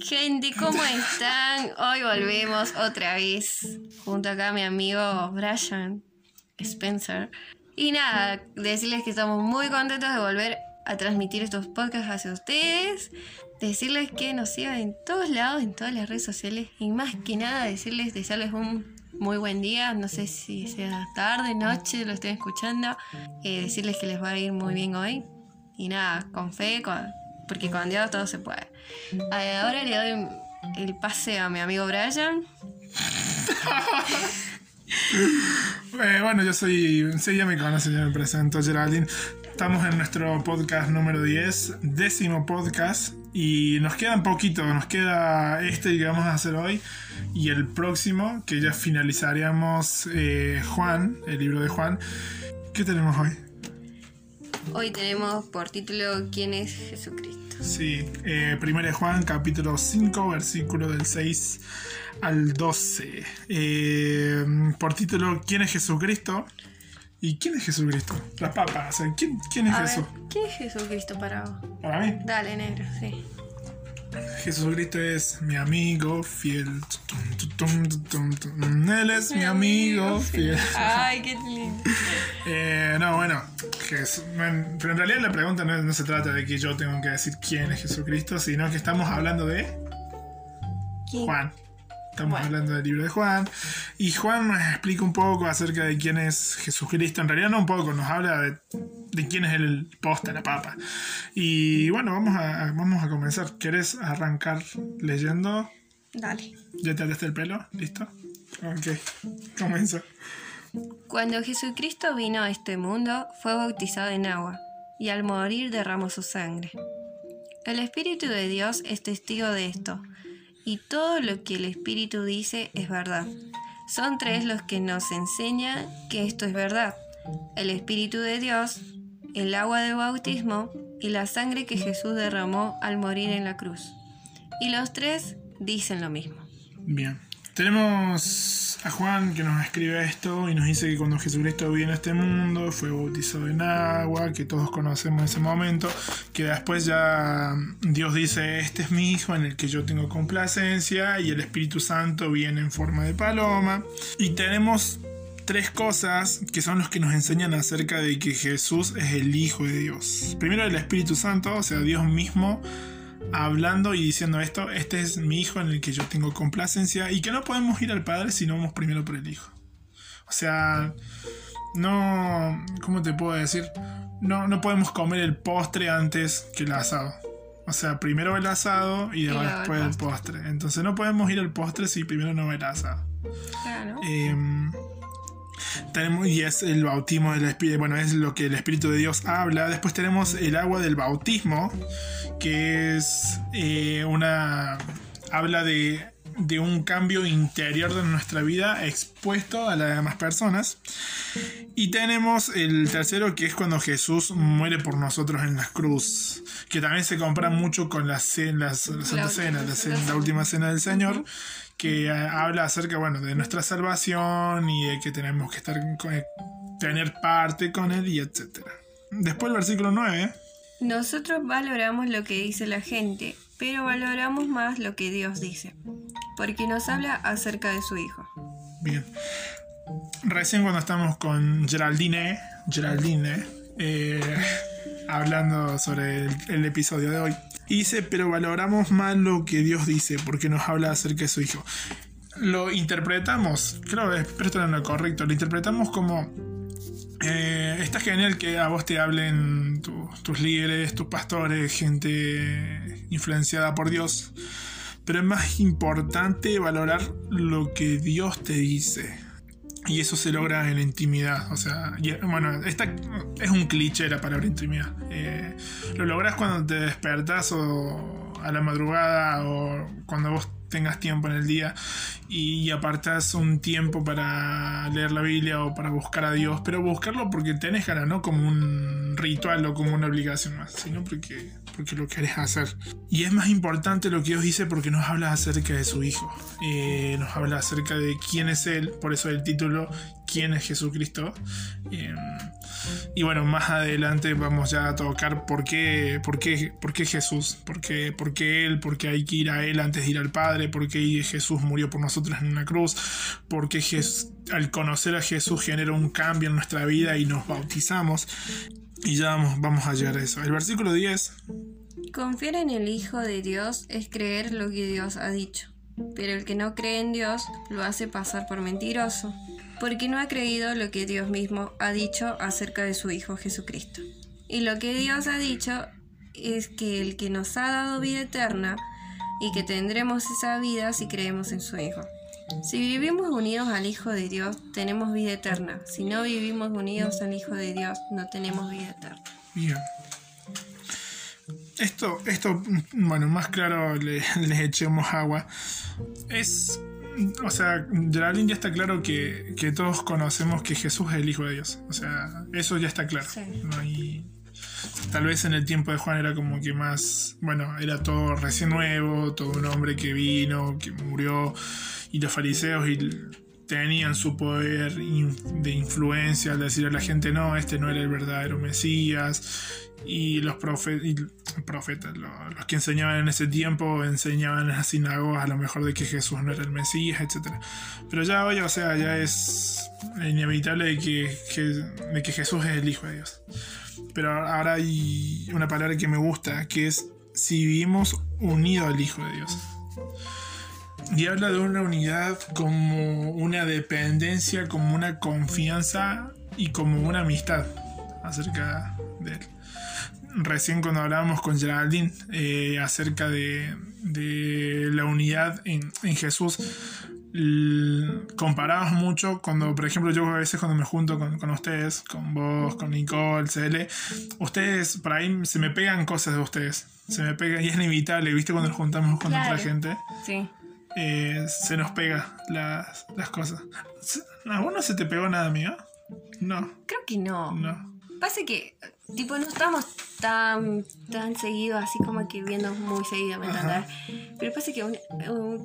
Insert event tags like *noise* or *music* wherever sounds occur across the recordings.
Gente, ¿cómo están? Hoy volvemos otra vez junto acá a mi amigo Brian Spencer. Y nada, decirles que estamos muy contentos de volver a transmitir estos podcasts hacia ustedes. Decirles que nos sigan en todos lados, en todas las redes sociales. Y más que nada, decirles, desearles un muy buen día. No sé si sea tarde, noche, lo estén escuchando. Eh, decirles que les va a ir muy bien hoy. Y nada, con fe, con, porque con Dios todo se puede. Eh, ahora le doy el pase a mi amigo Brian. *laughs* Eh, bueno, yo soy. Sí, ya me conocen, ya me presento, Geraldine. Estamos en nuestro podcast número 10, décimo podcast. Y nos queda un poquito, nos queda este que vamos a hacer hoy y el próximo, que ya finalizaríamos eh, Juan, el libro de Juan. ¿Qué tenemos hoy? Hoy tenemos por título ¿Quién es Jesucristo? Sí, eh, 1 Juan capítulo 5, versículo del 6 al 12. Eh, por título ¿Quién es Jesucristo? ¿Y quién es Jesucristo? La papa, o sea, ¿quién, quién es A ver, Jesús? ¿Qué es Jesucristo para vos? Para mí, Dale, negro, sí. Jesucristo es mi amigo fiel. Él es mi amigo fiel. Ay, qué lindo. *laughs* Eh, no, bueno, Jes- men, pero en realidad la pregunta no, no se trata de que yo tengo que decir quién es Jesucristo, sino que estamos hablando de ¿Quién? Juan. Estamos Bueno. hablando del libro de Juan. Y Juan nos explica un poco acerca de quién es Jesucristo. En realidad no un poco, nos habla de, de quién es el posta, la papa. Y bueno, vamos a, vamos a comenzar. ¿Quieres arrancar leyendo? Dale. ¿Ya te ataste el pelo? ¿Listo? Ok, comienza. Cuando Jesucristo vino a este mundo, fue bautizado en agua, y al morir derramó su sangre. El Espíritu de Dios es testigo de esto, y todo lo que el Espíritu dice es verdad. Son tres los que nos enseñan que esto es verdad. El Espíritu de Dios, el agua del bautismo y la sangre que Jesús derramó al morir en la cruz. Y los tres dicen lo mismo. Bien. Tenemos a Juan que nos escribe esto y nos dice que cuando Jesucristo vino a este mundo fue bautizado en agua, que todos conocemos ese momento, que después ya Dios dice, este es mi hijo en el que yo tengo complacencia y el Espíritu Santo viene en forma de paloma. Y tenemos tres cosas que son los que nos enseñan acerca de que Jesús es el Hijo de Dios. Primero el Espíritu Santo, o sea, Dios mismo hablando y diciendo esto, este es mi hijo en el que yo tengo complacencia y que no podemos ir al Padre si no vamos primero por el Hijo. O sea, no, ¿cómo te puedo decir? No, no podemos comer el postre antes que el asado. O sea, primero el asado y el después el postre. Entonces no podemos ir al postre si primero no va el asado. Claro. Em, tenemos, y es el bautismo del Espíritu, bueno, es lo que el Espíritu de Dios habla. Después tenemos el agua del bautismo, que es eh, una. habla de, de un cambio interior de nuestra vida expuesto a las demás personas. Y tenemos el tercero, que es cuando Jesús muere por nosotros en la cruz, que también se compara mucho con la, cena, la Santa última Cena, la, cena. la última cena del Señor que eh, habla acerca, bueno, de nuestra salvación y de que tenemos que estar con- eh, tener parte con él y etcétera. Después el versículo 9, Nosotros valoramos lo que dice la gente, pero valoramos más lo que Dios dice, porque nos habla acerca de su Hijo. bien. Recién cuando estamos con Geraldine, Geraldine, eh, hablando sobre el, episodio de hoy, dice, pero valoramos más lo que Dios dice, porque nos habla acerca de su Hijo. Lo interpretamos, creo que es esto es lo correcto, lo interpretamos como Eh, está genial que a vos te hablen tu- tus líderes, tus pastores, gente influenciada por Dios. Pero es más importante valorar lo que Dios te dice. Y eso se logra en la intimidad. O sea, bueno, esta es un cliché la palabra intimidad. Eh, lo logras cuando te despertas o a la madrugada o cuando vos tengas tiempo en el día y apartas un tiempo para leer la Biblia o para buscar a Dios, pero buscarlo porque tenés ganas, no como un ritual o como una obligación más, sino porque, porque lo querés hacer. Y es más importante lo que Dios dice porque nos habla acerca de su Hijo, Eh, nos habla acerca de quién es Él, por eso el título, quién es Jesucristo. Eh, y bueno, más adelante vamos ya a tocar por qué, por qué, por qué Jesús, por qué, por qué Él, por qué hay que ir a Él antes de ir al Padre, por qué Jesús murió por nosotros en una cruz, por qué al conocer a Jesús genera un cambio en nuestra vida y nos bautizamos. Y ya vamos, vamos a llegar a eso. El versículo 10. Confiar en el Hijo de Dios es creer lo que Dios ha dicho, pero el que no cree en Dios lo hace pasar por mentiroso porque no ha creído lo que Dios mismo ha dicho acerca de su Hijo Jesucristo. Y lo que Dios ha dicho es que el que nos ha dado vida eterna y que tendremos esa vida si creemos en su Hijo. Si vivimos unidos al Hijo de Dios, tenemos vida eterna. Si no vivimos unidos al Hijo de Dios, no tenemos vida eterna. Bien. Esto, esto bueno, más claro le, *laughs* le echemos agua. Es o sea, Geraldine ya está claro que, todos conocemos que Jesús es el Hijo de Dios. O sea, eso ya está claro. tal vez en el tiempo de Juan era como que más, bueno, era todo recién nuevo, todo un hombre que vino, que murió, y los fariseos tenían su poder de influencia al decir a la gente, no, este no era el verdadero Mesías, y los profetas, los, que enseñaban en ese tiempo, enseñaban en las sinagogas a lo mejor de que Jesús no era el Mesías, etc. Pero ya hoy, o sea, ya es inevitable de que, de que Jesús es el Hijo de Dios. Pero ahora hay una palabra que me gusta, que es si vivimos unidos al Hijo de Dios. Y habla de una unidad como una dependencia, como una confianza y como una amistad acerca de él recién cuando hablábamos con Geraldine eh, acerca de, la unidad en, Jesús, comparamos mucho cuando, por ejemplo, yo a veces cuando me junto con, ustedes, con vos, con Nicole, CL, ustedes, por ahí se me pegan cosas de ustedes. Se me pegan y es inevitable, ¿viste? Cuando nos juntamos con otra gente. Sí. Eh, se nos pega las, las cosas. ¿A vos no se te pegó nada mío? No. Creo que no. No. Pasa que, tipo, no estamos tan, tan seguido, así como que viendo muy seguido, ¿me? Pero pasa que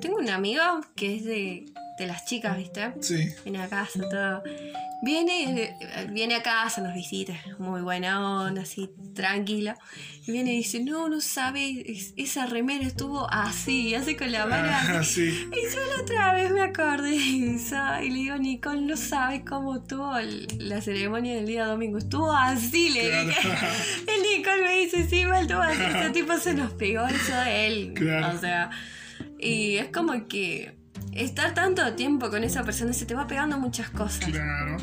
tengo un amigo que es de, de las chicas, ¿viste? Sí. Viene a casa, todo. Viene, viene a casa, nos visita, muy buena onda, así, tranquila. Y viene y dice, no, no sabe, esa remera estuvo así, hace con la mano ah, así. Y yo la otra vez me acordé de eso, y le digo, Nicole, no sabes cómo estuvo la ceremonia del día domingo, estuvo así, le dije. El *laughs* Nicole me dice, sí, mal, estuvo así, ese tipo se nos pegó eso de él. O sea, y es como que estar tanto tiempo con esa persona se te va pegando muchas cosas. Claro.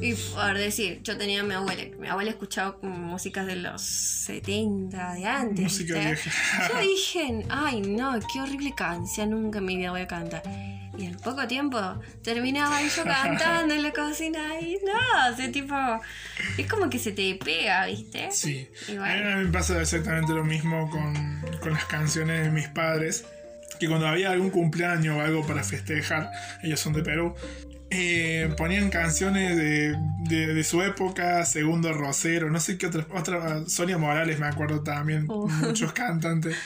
Y por decir, yo tenía a mi abuela, mi abuela escuchaba músicas de los 70, de antes. Música vieja. Yo dije, ay no, qué horrible canción, nunca en mi vida voy a cantar. Y al poco tiempo terminaba yo *laughs* cantando en la cocina y no, ese tipo, es como que se te pega, ¿viste? Sí. A mí me pasa exactamente lo mismo con, con las canciones de mis padres que cuando había algún cumpleaños o algo para festejar, ellos son de Perú, eh, ponían canciones de, de, su época, Segundo Rosero, no sé qué otra, otra Sonia Morales me acuerdo también, oh. muchos *laughs* cantantes.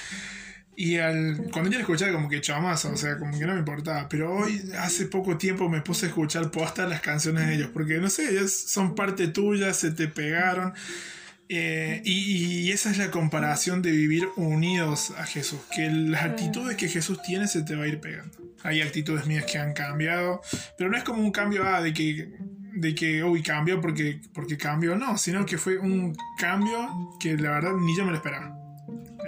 Y al, cuando yo escuchaba como que chamazo, o sea, como que no me importaba. Pero hoy, hace poco tiempo, me puse a escuchar postas las canciones de ellos, porque no sé, ellas son parte tuya, se te pegaron. Eh, y, esa es la comparación de vivir unidos a Jesús, que las actitudes que Jesús tiene se te va a ir pegando. Hay actitudes mías que han cambiado, pero no es como un cambio ah, de que, de que uy, cambió porque, porque cambió, no, sino que fue un cambio que la verdad ni yo me lo esperaba.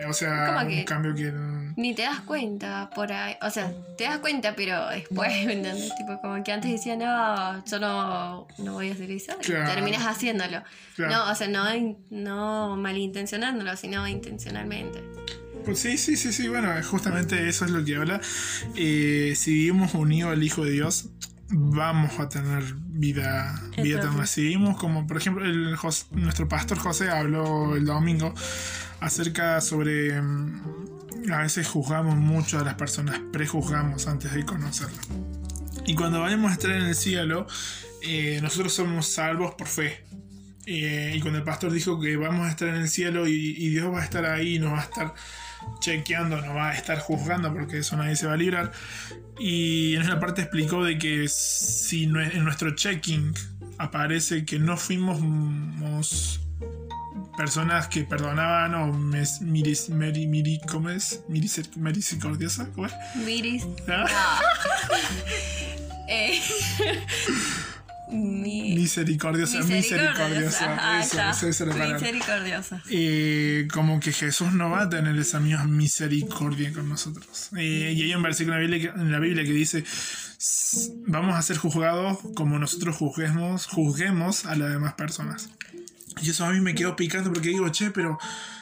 O sea, un cambio que ni te das cuenta por ahí. O sea, te das cuenta, pero después, *laughs* ¿entendés? Tipo, como que antes decía, no, yo no, no voy a hacer eso. Y terminas haciéndolo. No, o sea, no, no malintencionándolo, sino intencionalmente. Pues sí, sí, sí, sí. Bueno, justamente eso es lo que habla. Eh, si vivimos unidos al Hijo de Dios, vamos a tener vida, vida eterna. Si vivimos como, por ejemplo, el, nuestro pastor José habló el domingo acerca sobre mm, a veces juzgamos mucho a las personas, prejuzgamos antes de conocerlas. Y cuando vayamos a estar en el cielo, eh, nosotros somos salvos por fe. Eh, y cuando el pastor dijo que vamos a estar en el cielo y, Dios va a estar ahí, nos va a estar chequeando, no va a estar juzgando porque eso nadie se va a librar. Y en esa parte explicó de que si en nuestro checking aparece que no fuimos personas que perdonaban o mes, miris, meri, miri, ¿cómo es? Miris, misericordiosa, ¿cómo es? Miris. ¿Ah? *laughs* Eh, mi- Misericordiosa, misericordiosa. Ajá, eso, eso. Eh, como que Jesús no va a tener esa misma misericordia con nosotros. Eh, y hay un versículo en la, Biblia que, en la Biblia que dice, "S- vamos a ser juzgados como nosotros juzguemos, juzguemos a las demás personas. Y eso a mí me quedó picando porque digo, che, pero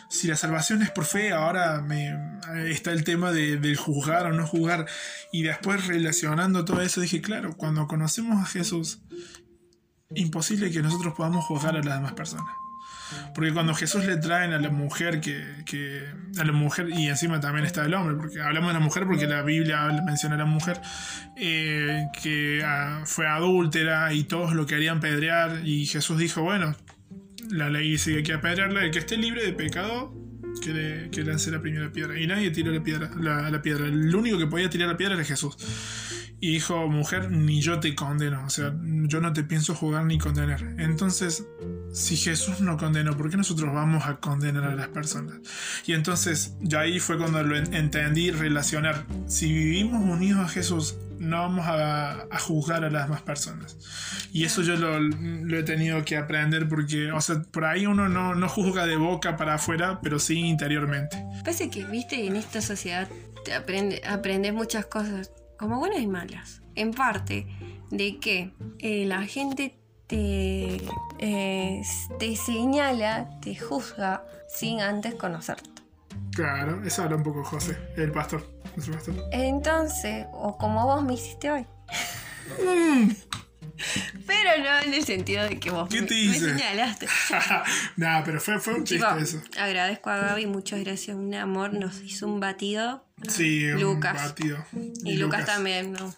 si la salvación es por fe, ahora me, está el tema de, juzgar o no juzgar. Y después relacionando todo eso, dije, claro, cuando conocemos a Jesús, imposible que nosotros podamos juzgar a las demás personas. Porque cuando Jesús le traen a la mujer que, a la mujer y encima también está el hombre, porque hablamos de la mujer porque la Biblia menciona a la mujer eh, que ah, fue adúltera y todos lo querían pedrear y Jesús dijo, bueno, la ley dice que hay que el que esté libre de pecado que, le, lance la primera piedra. Y nadie tiró la piedra, la, piedra. El único que podía tirar la piedra era Jesús. Y dijo, mujer, ni yo te condeno. O sea, yo no te pienso jugar ni condenar. Entonces, si Jesús no condenó, ¿por qué nosotros vamos a condenar a las personas? Y entonces, ya ahí fue cuando lo en- entendí relacionar. Si vivimos unidos a Jesús, no vamos a, a juzgar a las demás personas. Y eso yo lo, lo he tenido que aprender porque, o sea, por ahí uno no, no juzga de boca para afuera, pero sí interiormente. Pasa que, viste, en esta sociedad te aprende, aprendes muchas cosas, como buenas y malas. En parte, de que eh, la gente te, eh, te señala, te juzga sin antes conocerte. Claro, eso habla un poco José, el pastor. Entonces, o como vos me hiciste hoy. Pero no en el sentido de que vos ¿Qué me, te me hice? señalaste. *laughs* Nada, pero fue, fue un chiste eso. agradezco a Gaby, muchas gracias. Un amor nos hizo un batido. Sí, un Lucas. batido. Y, Lucas, también, ¿no?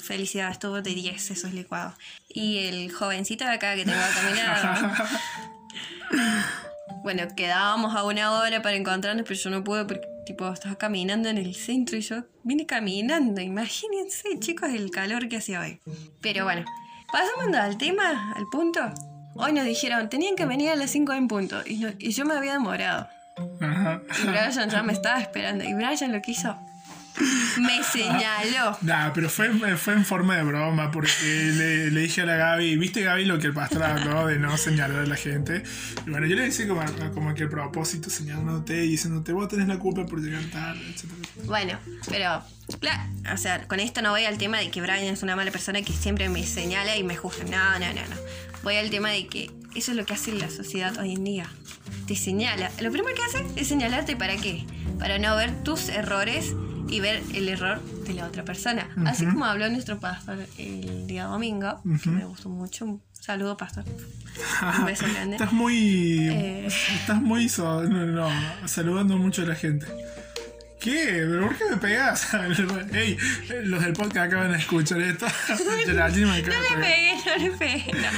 Felicidades, estuvo de 10 esos licuados. Y el jovencito de acá que tengo caminado. *laughs* bueno, quedábamos a una hora para encontrarnos, pero yo no pude porque, tipo, estaba caminando en el centro y yo vine caminando. Imagínense, chicos, el calor que hacía hoy. Pero bueno, pasando al tema, al punto. Hoy nos dijeron, tenían que venir a las 5 en punto. Y, no- y yo me había demorado. Ajá. Y Brian ya me estaba esperando. Y Brian lo que hizo, me señaló. *laughs* Nah, pero fue, fue en forma de broma, porque le, le dije a la Gaby, ¿viste Gaby lo que el pastor habló de no señalar a la gente? Y bueno, yo le hice como, como que el propósito señalándote y diciéndote, vos tenés la culpa por llegar tarde, etc. Bueno, pero, cla- o sea, con esto no voy al tema de que Brian es una mala persona que siempre me señala y me juzga. No, no, no, no. Voy al tema de que eso es lo que hace la sociedad hoy en día. Te señala. Lo primero que hace es señalarte para qué. Para no ver tus errores y ver el error de la otra persona. Así como habló nuestro pastor el día domingo, que me gustó mucho. Un saludo, pastor. *laughs* Un beso grande. Estás muy. Eh. Estás muy. so- no, no, saludando mucho a la gente. ¿Qué? ¿Pero por qué me pegas? *laughs* Ey, los del podcast acaban de escuchar esto. *laughs* No le pegué, no le pegué. no.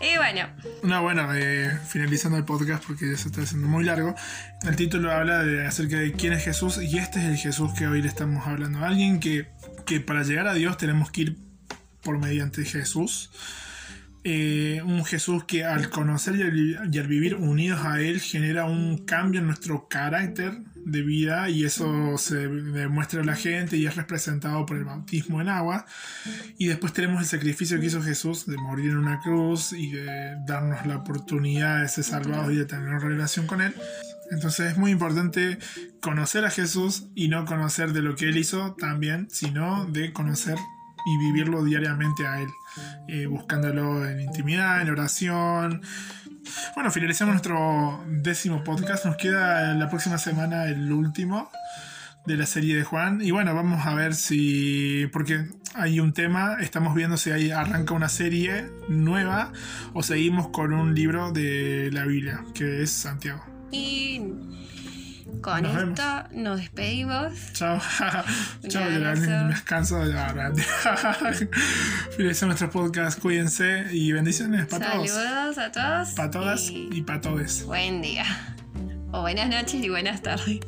Y bueno, No, bueno, eh, finalizando el podcast porque ya se está haciendo muy largo. El título habla de, acerca de quién es Jesús y este es el Jesús que hoy le estamos hablando. Alguien que, que para llegar a Dios tenemos que ir por mediante Jesús. Eh, un Jesús que al conocer y al, y al vivir unidos a Él genera un cambio en nuestro carácter de vida y eso se demuestra a la gente y es representado por el bautismo en agua. Y después tenemos el sacrificio que hizo Jesús de morir en una cruz y de darnos la oportunidad de ser salvados y de tener una relación con Él. Entonces es muy importante conocer a Jesús y no conocer de lo que Él hizo también, sino de conocer y vivirlo diariamente a Él, eh, buscándolo en intimidad, en oración. Bueno, finalizamos nuestro décimo podcast. Nos queda la próxima semana el último de la serie de Juan. Y bueno, vamos a ver si. Porque hay un tema. Estamos viendo si ahí arranca una serie nueva o seguimos con un libro de la Biblia, que es Santiago. y con Nos esto nos despedimos. Chao. *laughs* Chao, Geraldine. Me descanso de hablar. *laughs* Finalizamos nuestro podcast. Cuídense y bendiciones para todos. Saludos a todos. Para todas y y para todos. buen día. O buenas noches y buenas tardes.